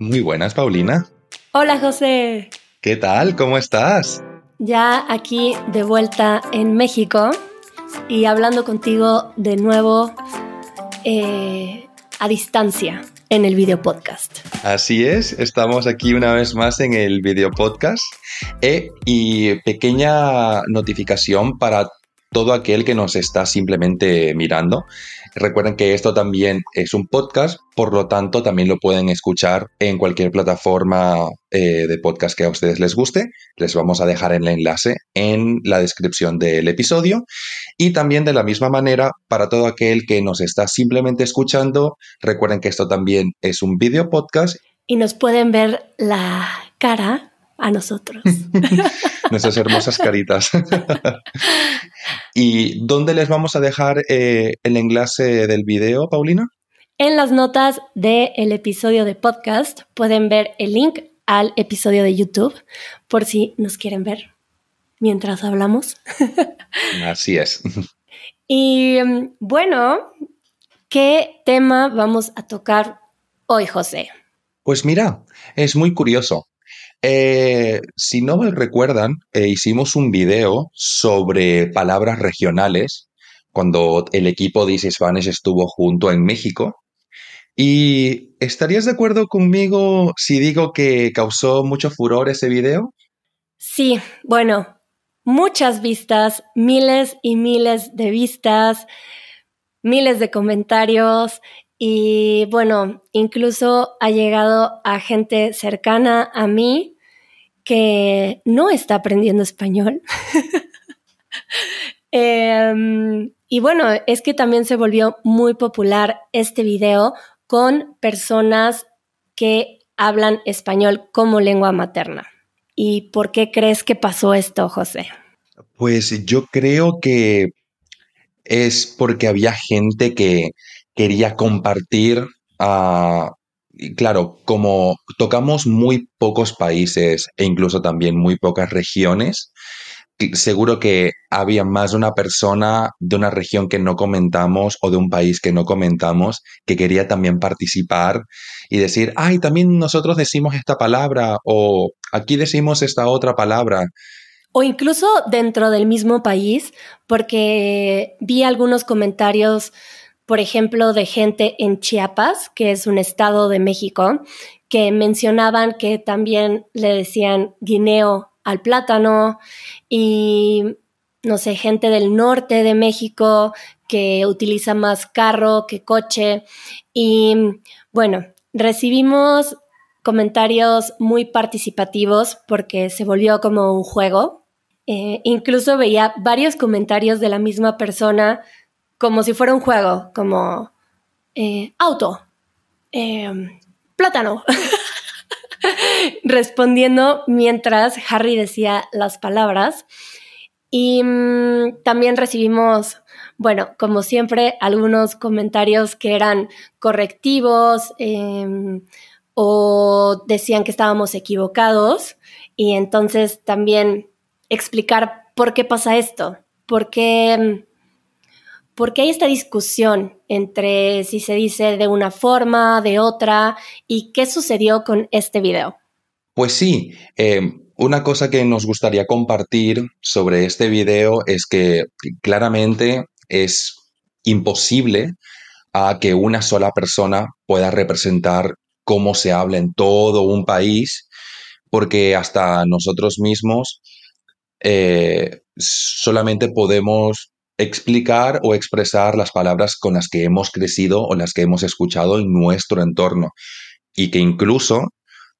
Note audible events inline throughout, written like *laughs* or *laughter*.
Muy buenas, Paulina. Hola, José. ¿Qué tal? ¿Cómo estás? Ya aquí de vuelta en México y hablando contigo de nuevo eh, a distancia en el video podcast. Así es, estamos aquí una vez más en el video podcast eh, y pequeña notificación para todo aquel que nos está simplemente mirando. Recuerden que esto también es un podcast, por lo tanto también lo pueden escuchar en cualquier plataforma eh, de podcast que a ustedes les guste. Les vamos a dejar el enlace en la descripción del episodio. Y también de la misma manera, para todo aquel que nos está simplemente escuchando, recuerden que esto también es un video podcast. Y nos pueden ver la cara a nosotros. *laughs* Nuestras hermosas caritas. *laughs* ¿Y dónde les vamos a dejar eh, el enlace del video, Paulina? En las notas del episodio de podcast pueden ver el link al episodio de YouTube por si nos quieren ver mientras hablamos. *laughs* Así es. Y mm, bueno, ¿qué tema vamos a tocar hoy, José? Pues mira, es muy curioso. Eh, si no me recuerdan, eh, hicimos un video sobre palabras regionales cuando el equipo de Easy Spanish estuvo junto en México. ¿Y estarías de acuerdo conmigo si digo que causó mucho furor ese video? Sí, bueno, muchas vistas, miles y miles de vistas, miles de comentarios y bueno, incluso ha llegado a gente cercana a mí que no está aprendiendo español. *laughs* Em, y bueno, es que también se volvió muy popular este video con personas que hablan español como lengua materna. ¿Y por qué crees que pasó esto, José? Pues yo creo que es porque había gente que quería compartir, claro, como tocamos muy pocos países e incluso también muy pocas regiones, seguro que había más de una persona de una región que no comentamos o de un país que no comentamos que quería también participar y decir, ay, también nosotros decimos esta palabra o aquí decimos esta otra palabra. O incluso dentro del mismo país, porque vi algunos comentarios por ejemplo, de gente en Chiapas, que es un estado de México, que mencionaban que también le decían guineo al plátano y, no sé, gente del norte de México que utiliza más carro que coche. Y bueno, recibimos comentarios muy participativos porque se volvió como un juego. Eh, incluso veía varios comentarios de la misma persona como si fuera un juego, como eh, auto, em, plátano, *laughs* respondiendo mientras Harry decía las palabras. Y mm, también recibimos, bueno, como siempre, algunos comentarios que eran correctivos em, o decían que estábamos equivocados. Y entonces también explicar por qué pasa esto, por qué porque hay esta discusión entre si se dice de una forma, de otra, y qué sucedió con este video. Pues sí, em, una cosa que nos gustaría compartir sobre este video es que claramente es imposible a que una sola persona pueda representar cómo se habla en todo un país, porque hasta nosotros mismos eh, solamente podemos explicar o expresar las palabras con las que hemos crecido o las que hemos escuchado en nuestro entorno. Y que incluso,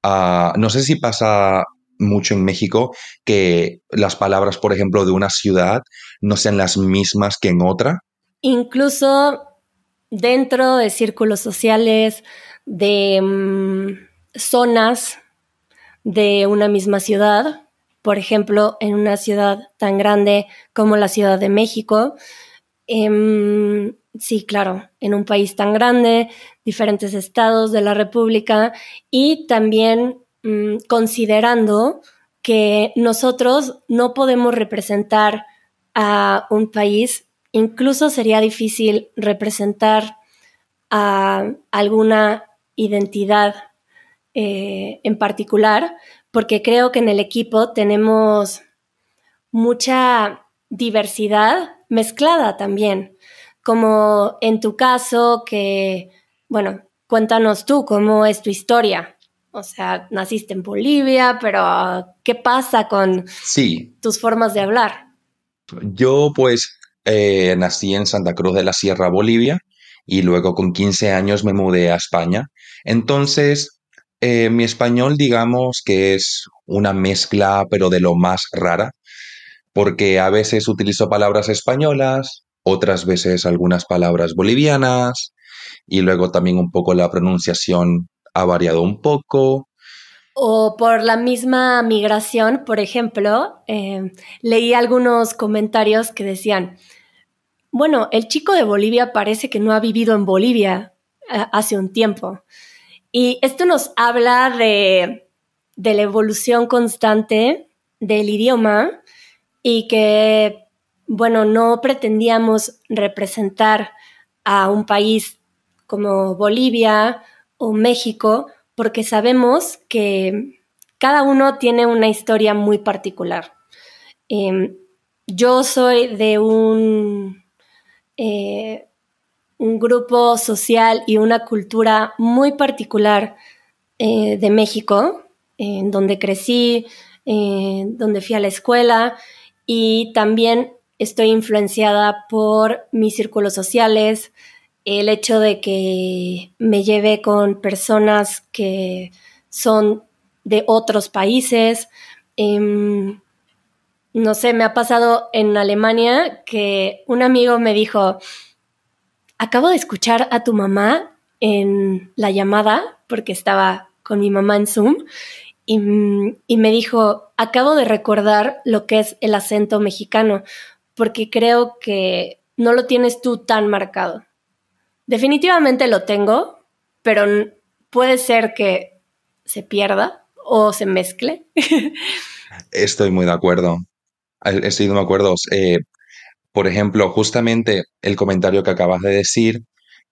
ah, no sé si pasa mucho en México, que las palabras, por ejemplo, de una ciudad no sean las mismas que en otra. Incluso dentro de círculos sociales, de mm, zonas de una misma ciudad, por ejemplo, en una ciudad tan grande como la Ciudad de México. Em, sí, claro, en un país tan grande, diferentes estados de la República y también mm, considerando que nosotros no podemos representar a un país, incluso sería difícil representar a alguna identidad eh, en particular, porque creo que en el equipo tenemos mucha diversidad mezclada también, como en tu caso que, bueno, cuéntanos tú cómo es tu historia. O sea, naciste en Bolivia, pero ¿qué pasa con tus formas de hablar? Yo pues eh, nací en Santa Cruz de la Sierra, Bolivia, y luego con 15 años me mudé a España. Entonces, eh, mi español digamos que es una mezcla, pero de lo más rara, porque a veces utilizo palabras españolas, otras veces algunas palabras bolivianas, y luego también un poco la pronunciación ha variado un poco. O por la misma migración, por ejemplo, eh, leí algunos comentarios que decían, bueno, el chico de Bolivia parece que no ha vivido en Bolivia eh, hace un tiempo. Y esto nos habla de, de la evolución constante del idioma y que, bueno, no pretendíamos representar a un país como Bolivia o México porque sabemos que cada uno tiene una historia muy particular. Em, yo soy de un, eh, un grupo social y una cultura muy particular eh, de México, en donde crecí, donde fui a la escuela y también estoy influenciada por mis círculos sociales, el hecho de que me lleve con personas que son de otros países. Em, no sé, me ha pasado en Alemania que un amigo me dijo, acabo de escuchar a tu mamá en la llamada, porque estaba con mi mamá en Zoom, y, me dijo, acabo de recordar lo que es el acento mexicano, porque creo que no lo tienes tú tan marcado. Definitivamente lo tengo, pero puede ser que se pierda o se mezcle. *laughs* Estoy muy de acuerdo. Estoy de acuerdo. Eh, por ejemplo, justamente el comentario que acabas de decir,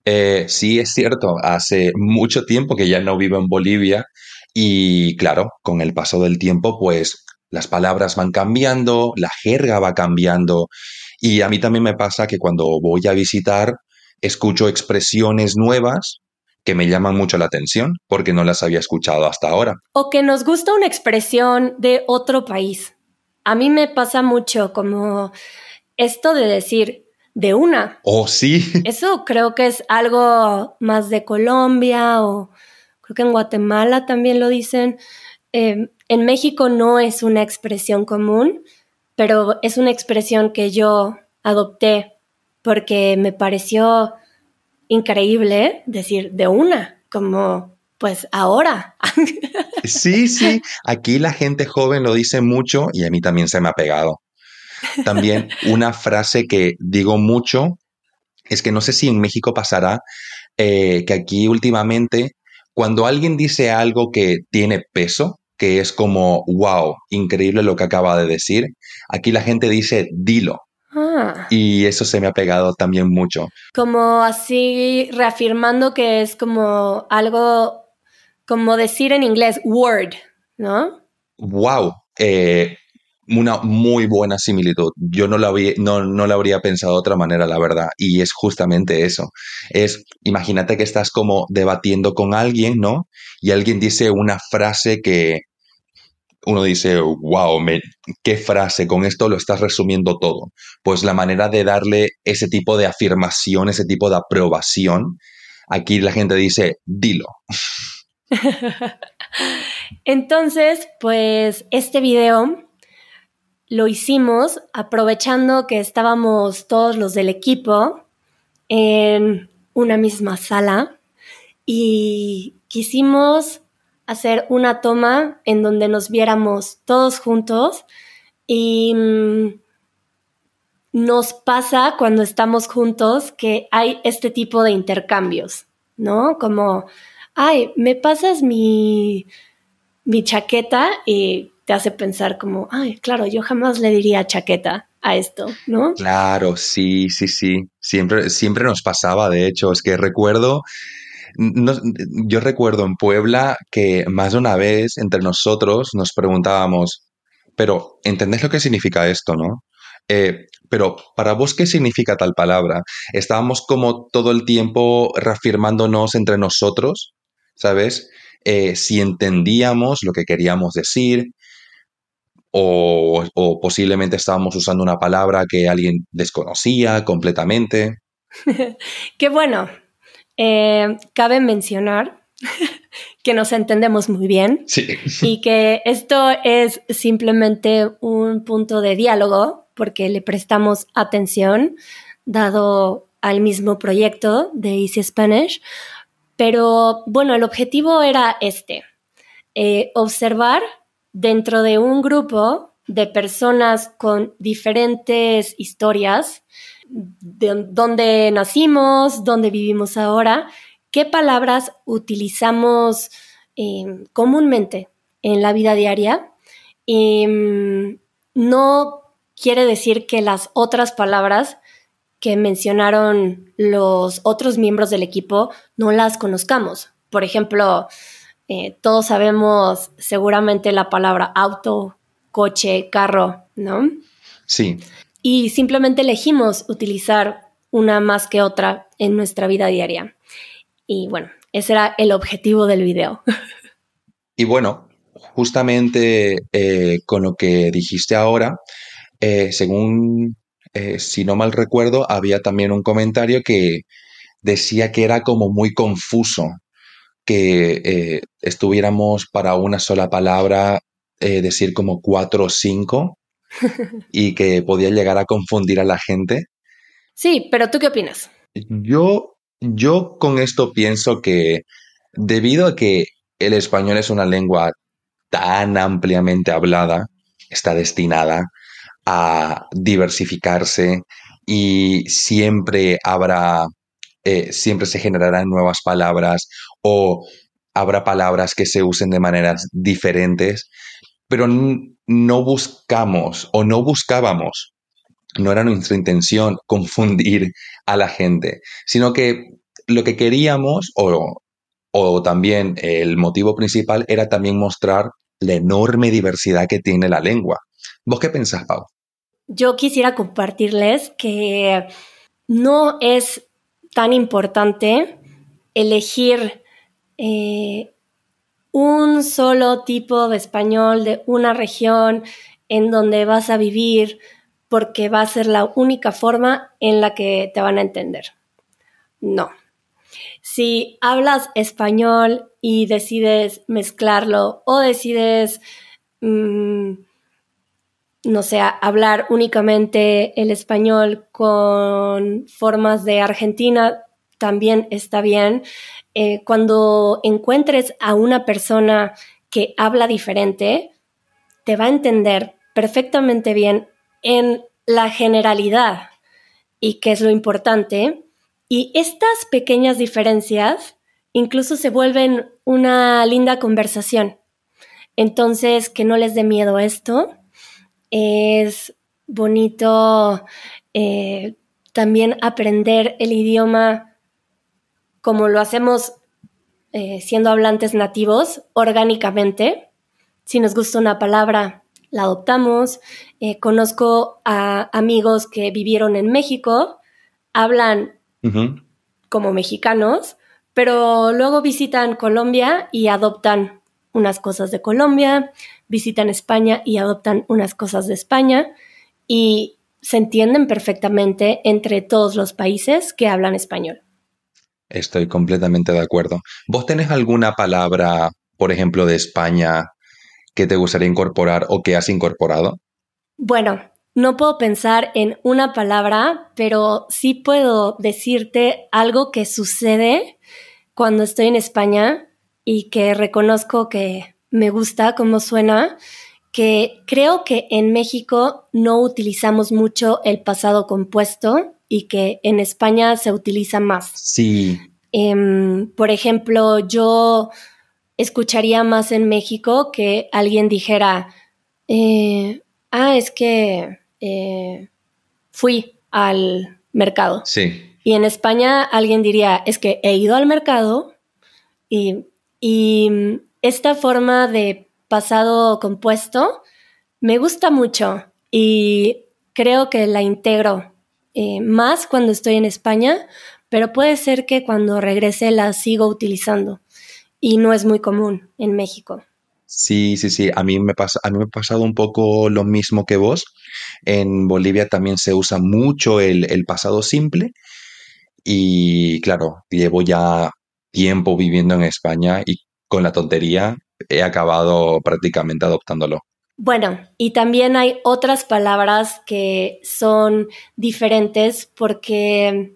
eh, sí es cierto, hace mucho tiempo que ya no vivo en Bolivia y claro, con el paso del tiempo, pues las palabras van cambiando, la jerga va cambiando y a mí también me pasa que cuando voy a visitar escucho expresiones nuevas que me llaman mucho la atención porque no las había escuchado hasta ahora. O que nos gusta una expresión de otro país. A mí me pasa mucho como esto de decir de una. Oh, sí. *laughs* Eso creo que es algo más de Colombia o creo que en Guatemala también lo dicen. Em, en México no es una expresión común, pero es una expresión que yo adopté porque me pareció increíble decir de una, como pues ahora. *laughs* Sí, sí, aquí la gente joven lo dice mucho y a mí también se me ha pegado. También una frase que digo mucho es que no sé si en México pasará eh, que aquí últimamente cuando alguien dice algo que tiene peso, que es como, wow, increíble lo que acaba de decir, aquí la gente dice, dilo. Ah. Y eso se me ha pegado también mucho. Como así reafirmando que es como algo, como decir en inglés, word, ¿no? Wow. Eh, una muy buena similitud. Yo no la, no, no la habría pensado de otra manera, la verdad. Y es justamente eso. Es, imagínate que estás como debatiendo con alguien, ¿no? Y alguien dice una frase que, uno dice, wow, qué frase, con esto lo estás resumiendo todo. Pues la manera de darle ese tipo de afirmación, ese tipo de aprobación, aquí la gente dice, dilo. *laughs* Entonces, pues este video lo hicimos aprovechando que estábamos todos los del equipo en una misma sala y quisimos hacer una toma en donde nos viéramos todos juntos y mm, nos pasa cuando estamos juntos que hay este tipo de intercambios, ¿no? Como, ay, me pasas mi, mi chaqueta y te hace pensar como, ay, claro, yo jamás le diría chaqueta a esto, ¿no? Claro, sí, sí, sí. Siempre, siempre nos pasaba, de hecho, es que recuerdo yo recuerdo en Puebla que más de una vez entre nosotros nos preguntábamos, pero ¿entendés lo que significa esto, no? Eh, pero para vos, ¿qué significa tal palabra? Estábamos como todo el tiempo reafirmándonos entre nosotros, ¿sabes? Eh, si entendíamos lo que queríamos decir, o, posiblemente estábamos usando una palabra que alguien desconocía completamente. *laughs* Qué bueno. Eh, cabe mencionar *laughs* que nos entendemos muy bien y que esto es simplemente un punto de diálogo porque le prestamos atención dado al mismo proyecto de Easy Spanish. Pero bueno, el objetivo era este, eh, observar dentro de un grupo de personas con diferentes historias, de dónde nacimos, dónde vivimos ahora, qué palabras utilizamos eh, comúnmente en la vida diaria. Mm, no quiere decir que las otras palabras que mencionaron los otros miembros del equipo no las conozcamos. Por ejemplo, eh, todos sabemos seguramente la palabra auto, coche, carro, ¿no? Sí. Y simplemente elegimos utilizar una más que otra en nuestra vida diaria. Y bueno, ese era el objetivo del video. Y bueno, justamente eh, con lo que dijiste ahora, eh, según, si no mal recuerdo, había también un comentario que decía que era como muy confuso que eh, estuviéramos para una sola palabra eh, decir como cuatro o cinco *laughs* y que podía llegar a confundir a la gente. Sí, pero ¿tú qué opinas? Yo, yo con esto pienso que debido a que el español es una lengua tan ampliamente hablada, está destinada a diversificarse y siempre habrá eh, siempre se generarán nuevas palabras o habrá palabras que se usen de maneras diferentes, pero no buscamos o no buscábamos, no era nuestra intención *laughs* confundir a la gente, sino que lo que queríamos o, o también el motivo principal era también mostrar la enorme diversidad que tiene la lengua. ¿Vos qué pensás, Pau? Yo quisiera compartirles que no es tan importante elegir eh, un solo tipo de español de una región en donde vas a vivir porque va a ser la única forma en la que te van a entender. No. Si hablas español y decides mezclarlo o decides, mm, no sé, hablar únicamente el español con formas de Argentina, también está bien. Eh, cuando encuentres a una persona que habla diferente, te va a entender perfectamente bien en la generalidad y qué es lo importante. Y estas pequeñas diferencias incluso se vuelven una linda conversación. Entonces, que no les dé miedo esto. Es bonito eh, también aprender el idioma como lo hacemos eh, siendo hablantes nativos, orgánicamente. Si nos gusta una palabra, la adoptamos. Eh, conozco a amigos que vivieron en México, hablan como mexicanos, pero luego visitan Colombia y adoptan unas cosas de Colombia, visitan España y adoptan unas cosas de España y se entienden perfectamente entre todos los países que hablan español. Estoy completamente de acuerdo. ¿Vos tenés alguna palabra, por ejemplo, de España que te gustaría incorporar o que has incorporado? Bueno, no puedo pensar en una palabra, pero sí puedo decirte algo que sucede cuando estoy en España y que reconozco que me gusta cómo suena, que creo que en México no utilizamos mucho el pasado compuesto y que en España se utiliza más. Sí. Em, por ejemplo, yo escucharía más en México que alguien dijera, eh, ah, es que eh, fui al mercado. Sí. Y en España alguien diría, es que he ido al mercado Y, y esta forma de pasado compuesto me gusta mucho y creo que la integro eh, más cuando estoy en España, pero puede ser que cuando regrese la sigo utilizando y no es muy común en México. Sí, sí, sí. A mí me pasa, a mí me ha pasado un poco lo mismo que vos. En Bolivia también se usa mucho el, el pasado simple. Y claro, llevo ya tiempo viviendo en España y con la tontería he acabado prácticamente adoptándolo. Bueno, y también hay otras palabras que son diferentes porque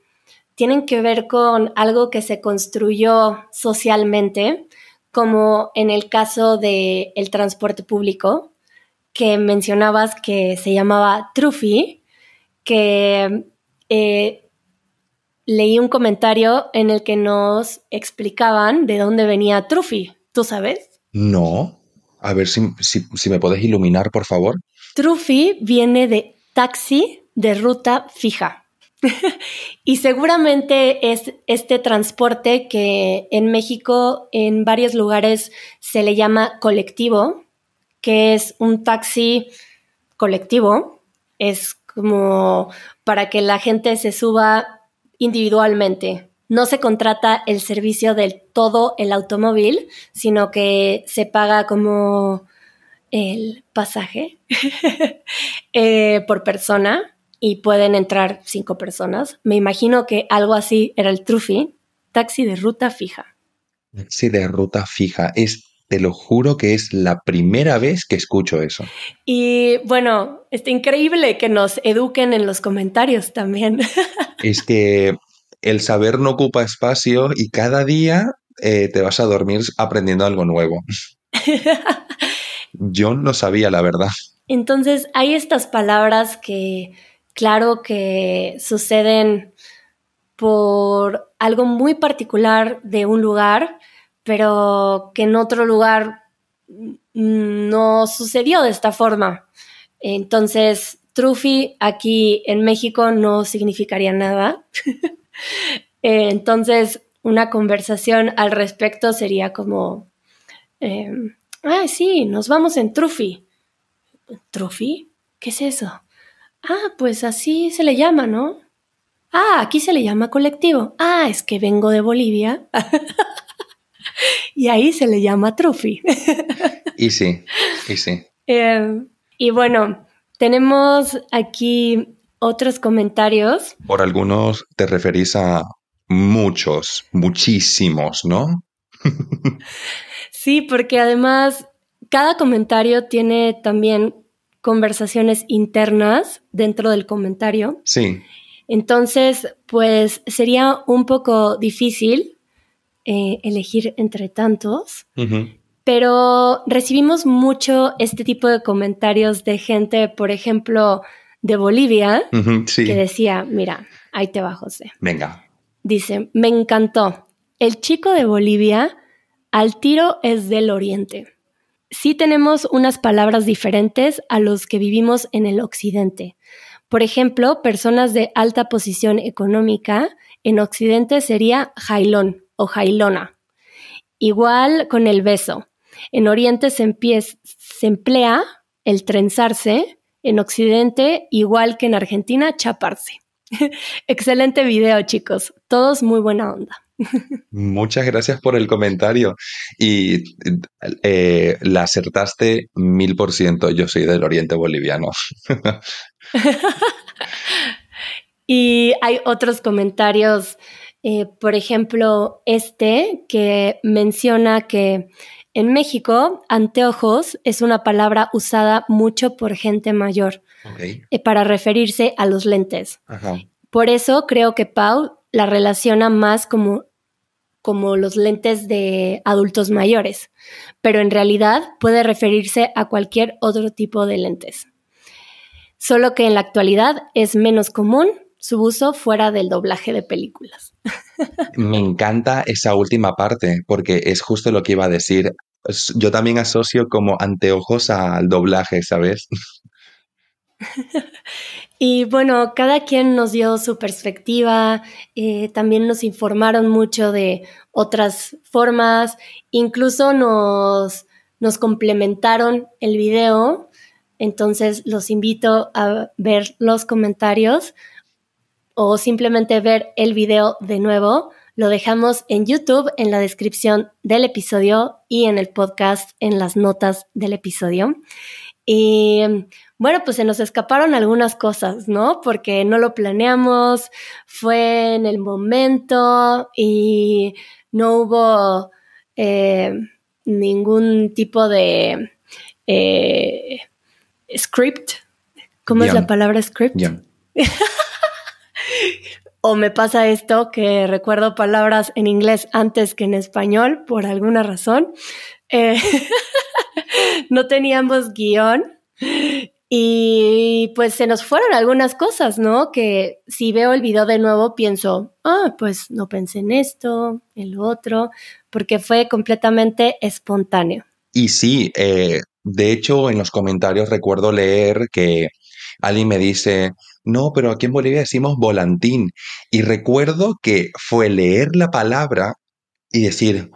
tienen que ver con algo que se construyó socialmente, como en el caso del el transporte público, que mencionabas que se llamaba Trufi, que eh, leí un comentario en el que nos explicaban de dónde venía Trufi. ¿Tú sabes? No. A ver si, me puedes iluminar, por favor. Trufi viene de taxi de ruta fija. *laughs* y seguramente es este transporte que en México en varios lugares se le llama colectivo, que es un taxi colectivo. Es como para que la gente se suba individualmente no se contrata el servicio del todo el automóvil, sino que se paga como el pasaje *laughs* eh, por persona y pueden entrar cinco personas. Me imagino que algo así era el Trufi, taxi de ruta fija. Taxi de ruta fija. Es, te lo juro que es la primera vez que escucho eso. Y bueno, está increíble que nos eduquen en los comentarios también. *laughs* es que el saber no ocupa espacio y cada día eh, te vas a dormir aprendiendo algo nuevo. *laughs* Yo no sabía, la verdad. Entonces, hay estas palabras que, claro que suceden por algo muy particular de un lugar, pero que en otro lugar no sucedió de esta forma. Entonces, trufi aquí en México no significaría nada. *laughs* Eh, entonces, una conversación al respecto sería como, em, ah, sí, nos vamos en Trufi. ¿Trufi? ¿Qué es eso? Ah, pues así se le llama, ¿no? Ah, aquí se le llama colectivo. Ah, es que vengo de Bolivia. *laughs* y ahí se le llama Trufi. y sí, y sí. *laughs* Em, y bueno, tenemos aquí otros comentarios. Por algunos te referís a muchos, muchísimos, ¿no? sí, porque además cada comentario tiene también conversaciones internas dentro del comentario. Sí. Entonces, pues sería un poco difícil eh, elegir entre tantos, pero recibimos mucho este tipo de comentarios de gente, por ejemplo, de Bolivia, que decía, mira, ahí te va, José. Venga. Dice, me encantó. El chico de Bolivia al tiro es del oriente. Sí tenemos unas palabras diferentes a los que vivimos en el occidente. Por ejemplo, personas de alta posición económica en occidente sería jailón o jailona. Igual con el beso. En oriente se, se emplea el trenzarse en Occidente, igual que en Argentina, chaparse. *laughs* Excelente video, chicos. Todos muy buena onda. Muchas gracias por el comentario. Y eh, la acertaste mil por ciento. Yo soy del oriente boliviano. *laughs* *laughs* y hay otros comentarios. Eh, por ejemplo, este que menciona que en México, anteojos es una palabra usada mucho por gente mayor eh, para referirse a los lentes. Por eso creo que Pau la relaciona más como, como los lentes de adultos mayores, pero en realidad puede referirse a cualquier otro tipo de lentes. Solo que en la actualidad es menos común su uso fuera del doblaje de películas. Me encanta esa última parte porque es justo lo que iba a decir. Yo también asocio como anteojos al doblaje, ¿sabes? *laughs* Y bueno, cada quien nos dio su perspectiva, eh, también nos informaron mucho de otras formas, incluso nos, nos complementaron el video, entonces los invito a ver los comentarios o simplemente ver el video de nuevo. Lo dejamos en YouTube, en la descripción del episodio y en el podcast, en las notas del episodio. Y bueno, pues se nos escaparon algunas cosas, ¿no? Porque no lo planeamos, fue en el momento y no hubo eh, ningún tipo de eh, script. ¿Cómo es la palabra script? *laughs* *laughs* o me pasa esto que recuerdo palabras en inglés antes que en español por alguna razón. Eh, *laughs* no teníamos guion y pues se nos fueron algunas cosas, ¿no? Que si veo el video de nuevo pienso, ah, pues no pensé en esto, en lo otro, porque fue completamente espontáneo. Y sí, eh, de hecho en los comentarios recuerdo leer que alguien me dice, no, pero aquí en Bolivia decimos volantín. Y recuerdo que fue leer la palabra y decir,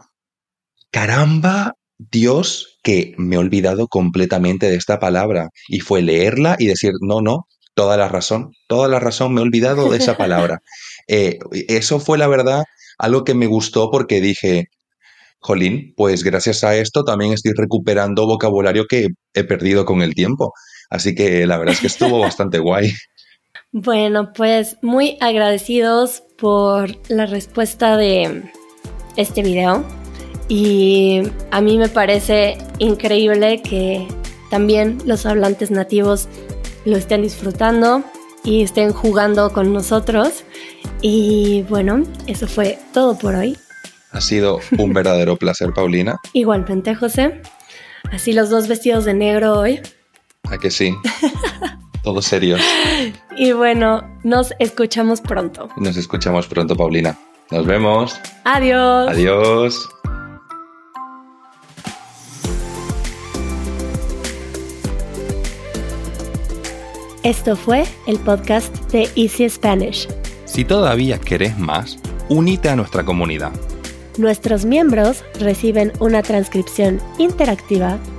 caramba, Dios, que me he olvidado completamente de esta palabra. Y fue leerla y decir, no, no, toda la razón, toda la razón, me he olvidado de esa palabra. *laughs* Eh, eso fue la verdad algo que me gustó porque dije, jolín, pues gracias a esto también estoy recuperando vocabulario que he perdido con el tiempo. Así que la verdad es que estuvo bastante guay. *laughs* Bueno, pues muy agradecidos por la respuesta de este video. Y a mí me parece increíble que también los hablantes nativos lo estén disfrutando y estén jugando con nosotros. Y bueno, eso fue todo por hoy. Ha sido un verdadero placer, Paulina. *laughs* Igualmente, José. Así los dos vestidos de negro hoy. ¿A que sí? Todos serios. *laughs* Y bueno, nos escuchamos pronto. Nos escuchamos pronto, Paulina. Nos vemos. Adiós. Adiós. Esto fue el podcast de Easy Spanish. Si todavía querés más, unite a nuestra comunidad. Nuestros miembros reciben una transcripción interactiva,